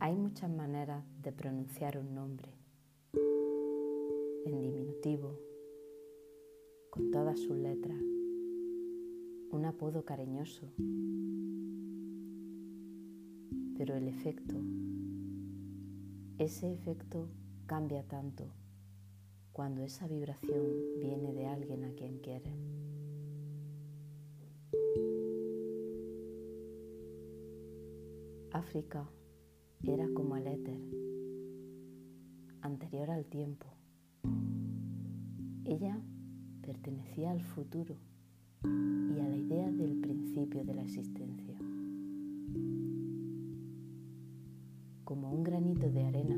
Hay muchas maneras de pronunciar un nombre, en diminutivo, con todas sus letras, un apodo cariñoso, pero el efecto, ese efecto cambia tanto cuando esa vibración viene de alguien a quien quieres. África era como el éter, anterior al tiempo. Ella pertenecía al futuro y a la idea del principio de la existencia. Como un granito de arena,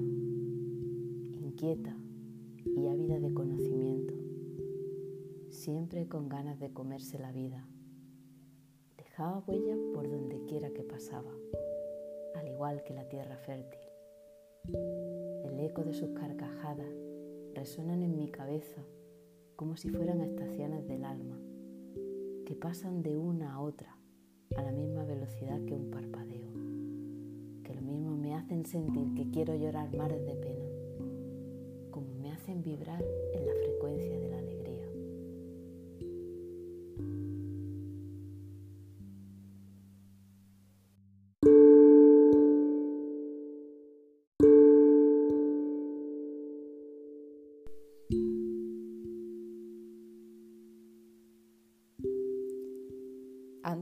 inquieta y ávida de conocimiento, siempre con ganas de comerse la vida. Dejaba huella por donde quiera que pasaba al igual que la tierra fértil. El eco de sus carcajadas resuenan en mi cabeza como si fueran estaciones del alma, que pasan de una a otra a la misma velocidad que un parpadeo, que lo mismo me hacen sentir que quiero llorar mares de pena, como me hacen vibrar en la frecuencia de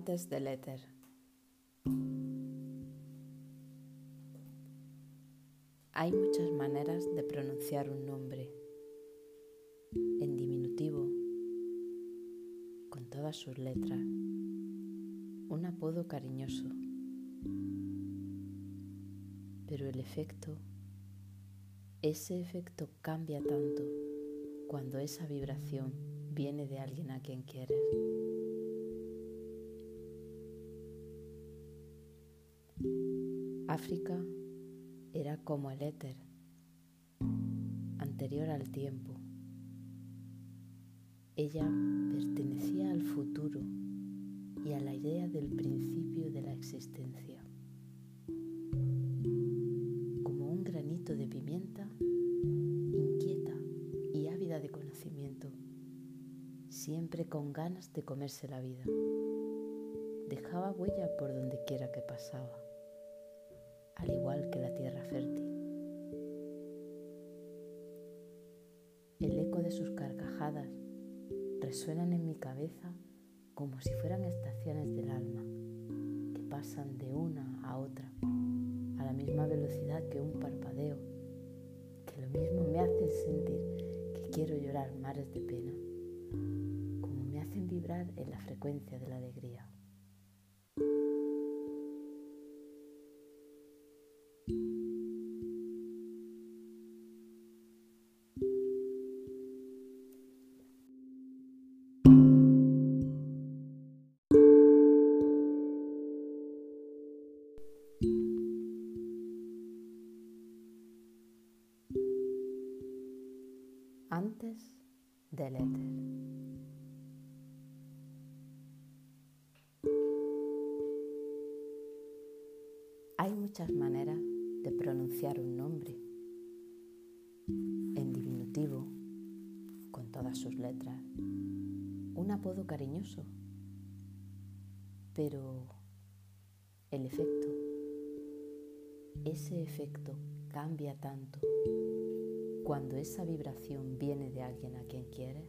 la alegría. antes del éter. Hay muchas maneras de pronunciar un nombre, en diminutivo, con todas sus letras, un apodo cariñoso, pero el efecto, ese efecto cambia tanto cuando esa vibración viene de alguien a quien quieres. África era como el éter, anterior al tiempo. Ella pertenecía al futuro y a la idea del principio de la existencia. Como un granito de pimienta, inquieta y ávida de conocimiento, siempre con ganas de comerse la vida. Dejaba huella por donde quiera que pasaba al igual que la tierra fértil. El eco de sus carcajadas resuenan en mi cabeza como si fueran estaciones del alma que pasan de una a otra a la misma velocidad que un parpadeo, que lo mismo me hacen sentir que quiero llorar mares de pena, como me hacen vibrar en la frecuencia de la alegría. Antes del éter. Hay muchas maneras de pronunciar un nombre en diminutivo, con todas sus letras, un apodo cariñoso, pero el efecto, ese efecto cambia tanto cuando esa vibración viene de alguien a quien quieres?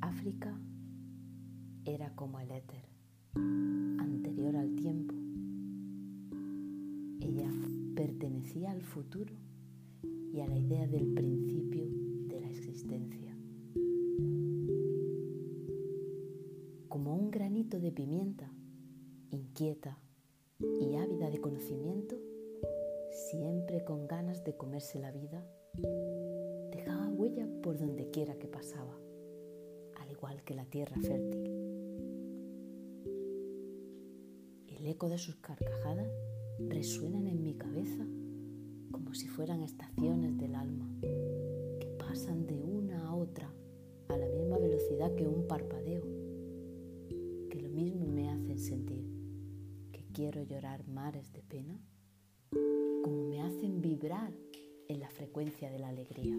África era como el éter, anterior al tiempo. Ella pertenecía al futuro y a la idea del principio de la existencia. Como un granito de pimienta, inquieta, y ávida de conocimiento, siempre con ganas de comerse la vida, dejaba huella por donde quiera que pasaba, al igual que la tierra fértil. El eco de sus carcajadas resuenan en mi cabeza como si fueran estaciones del alma que pasan de una a otra casualidad que un parpadeo, que lo mismo me hacen sentir quiero llorar mares de pena, como me hacen vibrar en la frecuencia de la alegría.